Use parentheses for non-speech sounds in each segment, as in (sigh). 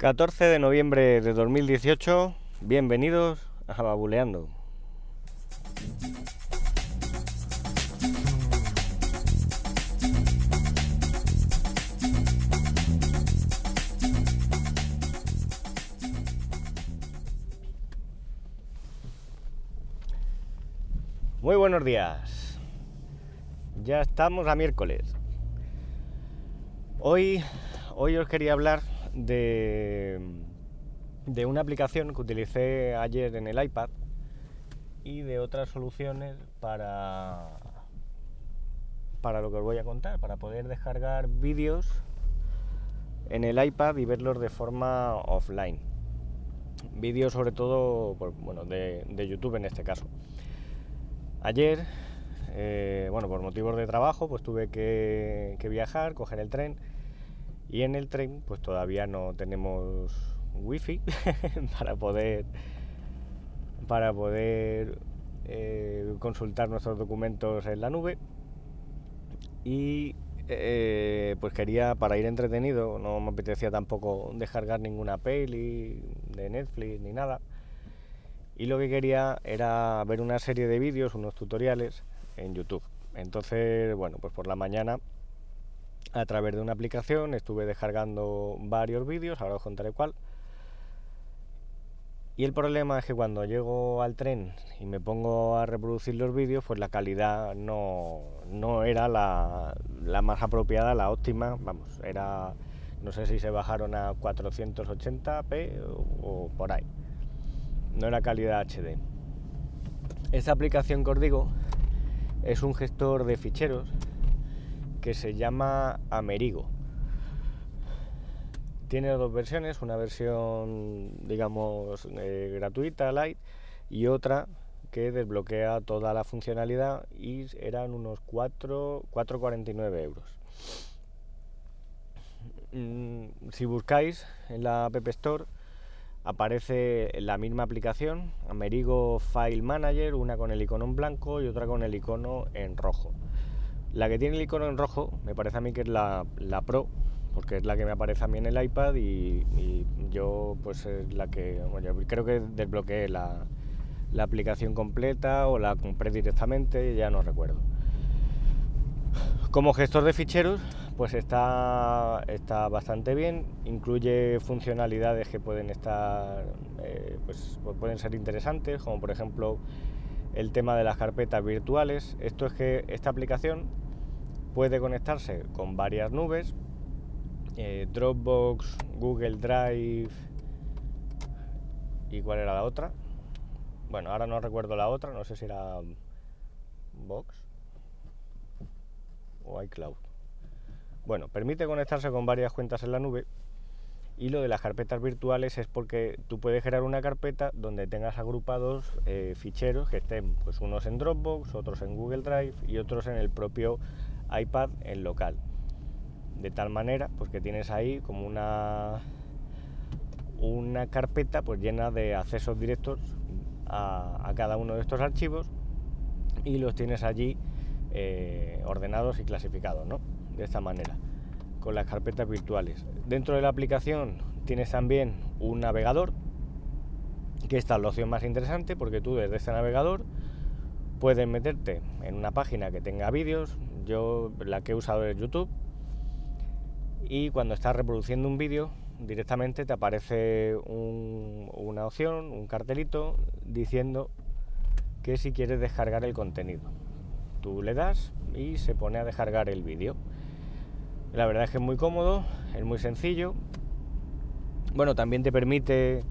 14 de noviembre de 2018, bienvenidos a Babuleando. Muy buenos días. Ya estamos a miércoles. Hoy, hoy os quería hablar de, de una aplicación que utilicé ayer en el iPad y de otras soluciones para, para lo que os voy a contar, para poder descargar vídeos en el iPad y verlos de forma offline. Vídeos sobre todo bueno, de, YouTube en este caso. Ayer, eh, bueno, por motivos de trabajo, pues tuve que, que viajar, coger el tren y en el tren, pues todavía no tenemos wifi (laughs) para poder para poder eh, consultar nuestros documentos en la nube. Y eh, pues quería, para ir entretenido, no me apetecía tampoco descargar ninguna peli de Netflix ni nada. Y lo que quería era ver una serie de vídeos, unos tutoriales en YouTube. Entonces, bueno, pues por la mañana a través de una aplicación, estuve descargando varios vídeos, ahora os contaré cuál. Y el problema es que cuando llego al tren y me pongo a reproducir los vídeos, pues la calidad no, no era la, la, más apropiada, la óptima, vamos, era, no sé si se bajaron a 480p o, o por ahí. No era calidad HD. Esta aplicación que os digo es un gestor de ficheros que se llama Amerigo. Tiene dos versiones, una versión digamos eh, gratuita, light, y otra que desbloquea toda la funcionalidad y eran unos 4,49 euros. Mm, si buscáis en la App Store aparece la misma aplicación, Amerigo File Manager, una con el icono en blanco y otra con el icono en rojo. La que tiene el icono en rojo me parece a mí que es la, Pro, porque es la que me aparece a mí en el iPad y, yo pues es la que creo que desbloqueé la, la, aplicación completa o la compré directamente, ya no recuerdo. Como gestor de ficheros pues está, está bastante bien, incluye funcionalidades que pueden estar eh, pues pueden ser interesantes, como por ejemplo el tema de las carpetas virtuales. Esto es que esta aplicación puede conectarse con varias nubes, eh, Dropbox, Google Drive y cuál era la otra. Bueno, ahora no recuerdo la otra, no sé si era Box o iCloud. Bueno, permite conectarse con varias cuentas en la nube y lo de las carpetas virtuales es porque tú puedes crear una carpeta donde tengas agrupados eh, ficheros que estén, pues unos en Dropbox, otros en Google Drive y otros en el propio iPad en local. De tal manera, pues que tienes ahí como una una carpeta pues llena de accesos directos a, cada uno de estos archivos y los tienes allí eh, ordenados y clasificados, ¿no? De esta manera con las carpetas virtuales. Dentro de la aplicación tienes también un navegador, que esta es la opción más interesante porque tú desde este navegador puedes meterte en una página que tenga vídeos, yo la que he usado es YouTube, y cuando estás reproduciendo un vídeo directamente te aparece una opción, un cartelito diciendo que si quieres descargar el contenido. Tú le das y se pone a descargar el vídeo. La verdad es que es muy cómodo, es muy sencillo. Bueno, también te permite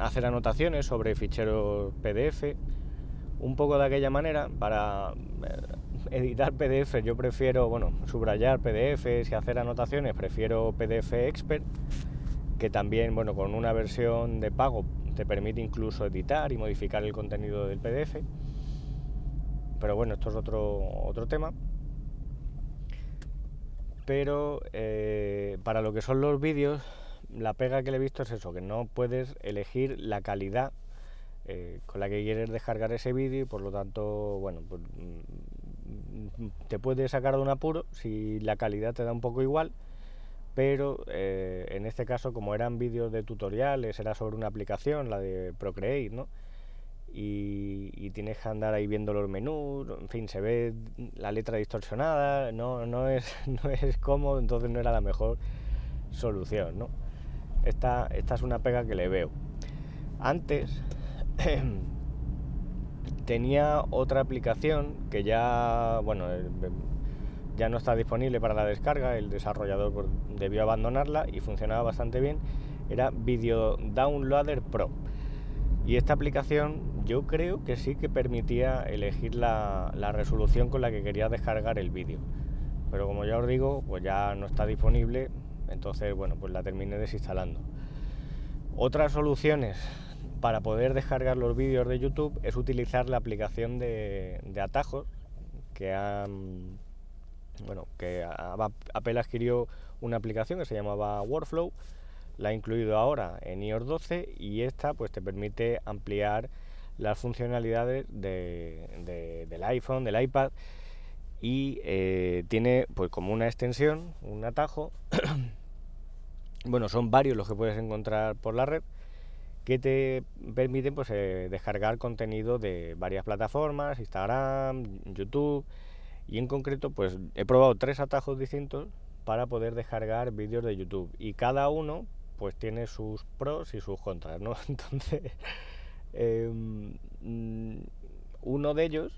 hacer anotaciones sobre ficheros PDF. Un poco de aquella manera, para eh, editar PDF yo prefiero, bueno, subrayar PDFs y hacer anotaciones, prefiero PDF Expert, que también, bueno, con una versión de pago te permite incluso editar y modificar el contenido del PDF. Pero bueno, esto es otro, otro tema pero eh, para lo que son los vídeos, la pega que le he visto es eso, que no puedes elegir la calidad eh, con la que quieres descargar ese vídeo y por lo tanto, bueno, pues, mm, te puede sacar de un apuro si la calidad te da un poco igual, pero eh, en este caso como eran vídeos de tutoriales, era sobre una aplicación, la de Procreate, ¿no? Y, tienes que andar ahí viendo los menús, en fin, se ve la letra distorsionada, no, no, es, (laughs) no es cómodo, entonces no era la mejor solución, ¿no? Esta, es una pega que le veo. Antes (clears throat) tenía otra aplicación que ya, bueno, eh, ya no está disponible para la descarga, el desarrollador pues, debió abandonarla y funcionaba bastante bien, era Video Downloader Pro. Y esta aplicación yo creo que sí que permitía elegir la, resolución con la que quería descargar el vídeo. Pero como ya os digo, pues ya no está disponible, entonces bueno, pues la terminé desinstalando. Otras soluciones para poder descargar los vídeos de YouTube es utilizar la aplicación de, atajos que han bueno que Apple adquirió una aplicación que se llamaba Workflow la ha incluido ahora en iOS 12 y esta pues te permite ampliar las funcionalidades del iPhone, del iPad y eh, tiene pues como una extensión, un atajo. (clears throat) Bueno son varios los que puedes encontrar por la red que te permiten pues, eh, descargar contenido de varias plataformas, Instagram, YouTube, y en concreto pues he probado tres atajos distintos para poder descargar vídeos de YouTube. Y cada uno pues tiene sus pros y sus contras, ¿no? (laughs) Entonces, em, mm, uno de ellos,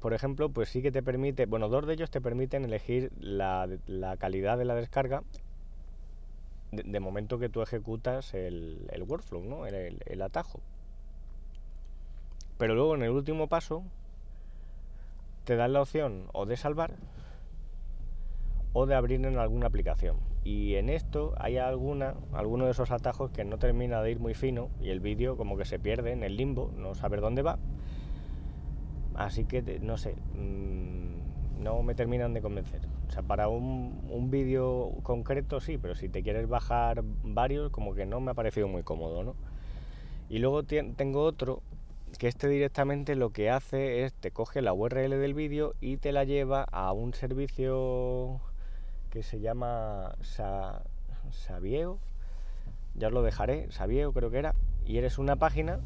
por ejemplo, pues sí que te permite, bueno, dos de ellos te permiten elegir la, calidad de la descarga de, momento que tú ejecutas el, workflow, ¿no? El, atajo. Pero luego en el último paso te dan la opción o de salvar o de abrir en alguna aplicación. Y en esto hay alguna, alguno de esos atajos que no termina de ir muy fino y el vídeo como que se pierde en el limbo, no saber dónde va. Así que no sé, mm, no me terminan de convencer. O sea, para un, vídeo concreto sí, pero si te quieres bajar varios, como que no me ha parecido muy cómodo, ¿no? Y luego tengo otro que este directamente lo que hace es te coge la URL del vídeo y te la lleva a un servicio que se llama Sa ya os lo dejaré, Sabieo creo que era, y eres una página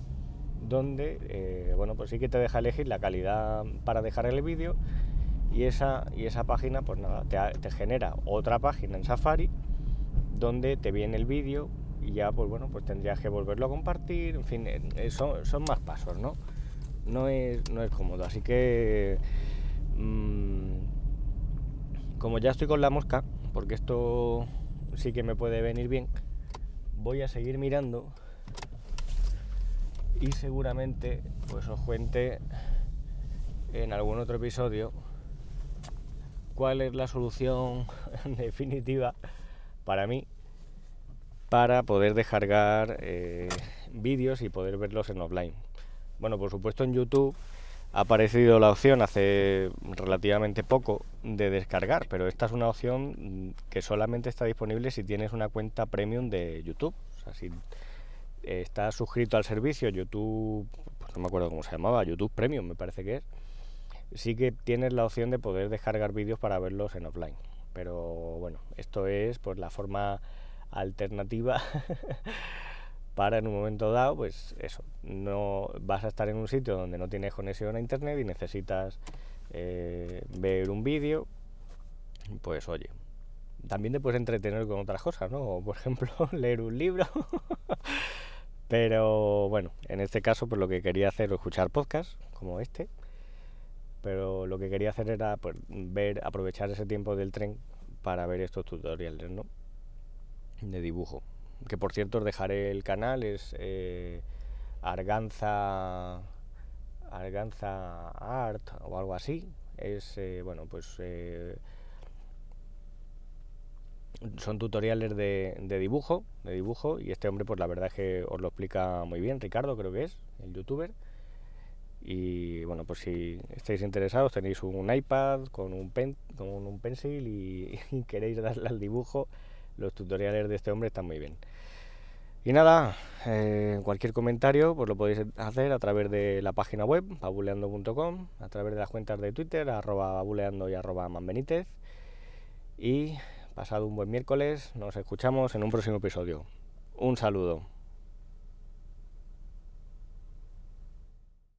donde, eh, bueno, pues sí que te deja elegir la calidad para dejar el vídeo y esa, y esa página pues nada, te, genera otra página en Safari donde te viene el vídeo y ya pues bueno, pues tendrías que volverlo a compartir, en fin, eh, son, son más pasos, ¿no? No es, no es cómodo, así que mm, como ya estoy con la mosca, porque esto sí que me puede venir bien, voy a seguir mirando y seguramente pues os cuente en algún otro episodio cuál es la solución (laughs) definitiva para mí para poder descargar eh, vídeos y poder verlos en offline. Bueno, por supuesto en YouTube ha aparecido la opción hace relativamente poco de descargar, pero esta es una opción que solamente está disponible si tienes una cuenta premium de YouTube. Estás suscrito al servicio YouTube, pues no me acuerdo cómo se llamaba, YouTube Premium me parece que es sí que tienes la opción de poder descargar vídeos para verlos en offline. Pero bueno, esto es pues la forma alternativa (laughs) para en un momento dado, pues eso, no vas a estar en un sitio donde no tienes conexión a internet y necesitas eh, ver un vídeo, pues oye, también te puedes entretener con otras cosas, ¿no? por ejemplo, (laughs) leer un libro. (laughs) Pero bueno, en este caso, pues lo que quería hacer es escuchar podcasts como este pero lo que quería hacer era pues, ver, aprovechar ese tiempo del tren para ver estos tutoriales ¿no? de dibujo. Que por cierto os dejaré el canal, es eh, Arganza, Arganza Art o algo así. Es, eh, bueno, pues eh, son tutoriales de, dibujo, de dibujo, y este hombre pues la verdad es que os lo explica muy bien, Ricardo creo que es, el youtuber. Y bueno, pues si estáis interesados, tenéis un iPad con un, pen, con un pencil y, (laughs) queréis darle al dibujo, los tutoriales de este hombre están muy bien. Y nada, eh, cualquier comentario pues lo podéis hacer a través de la página web, babuleando.com, a través de las cuentas de Twitter, arroba babuleando y arroba manbenítez. Y pasado un buen miércoles, nos escuchamos en un próximo episodio. Un saludo.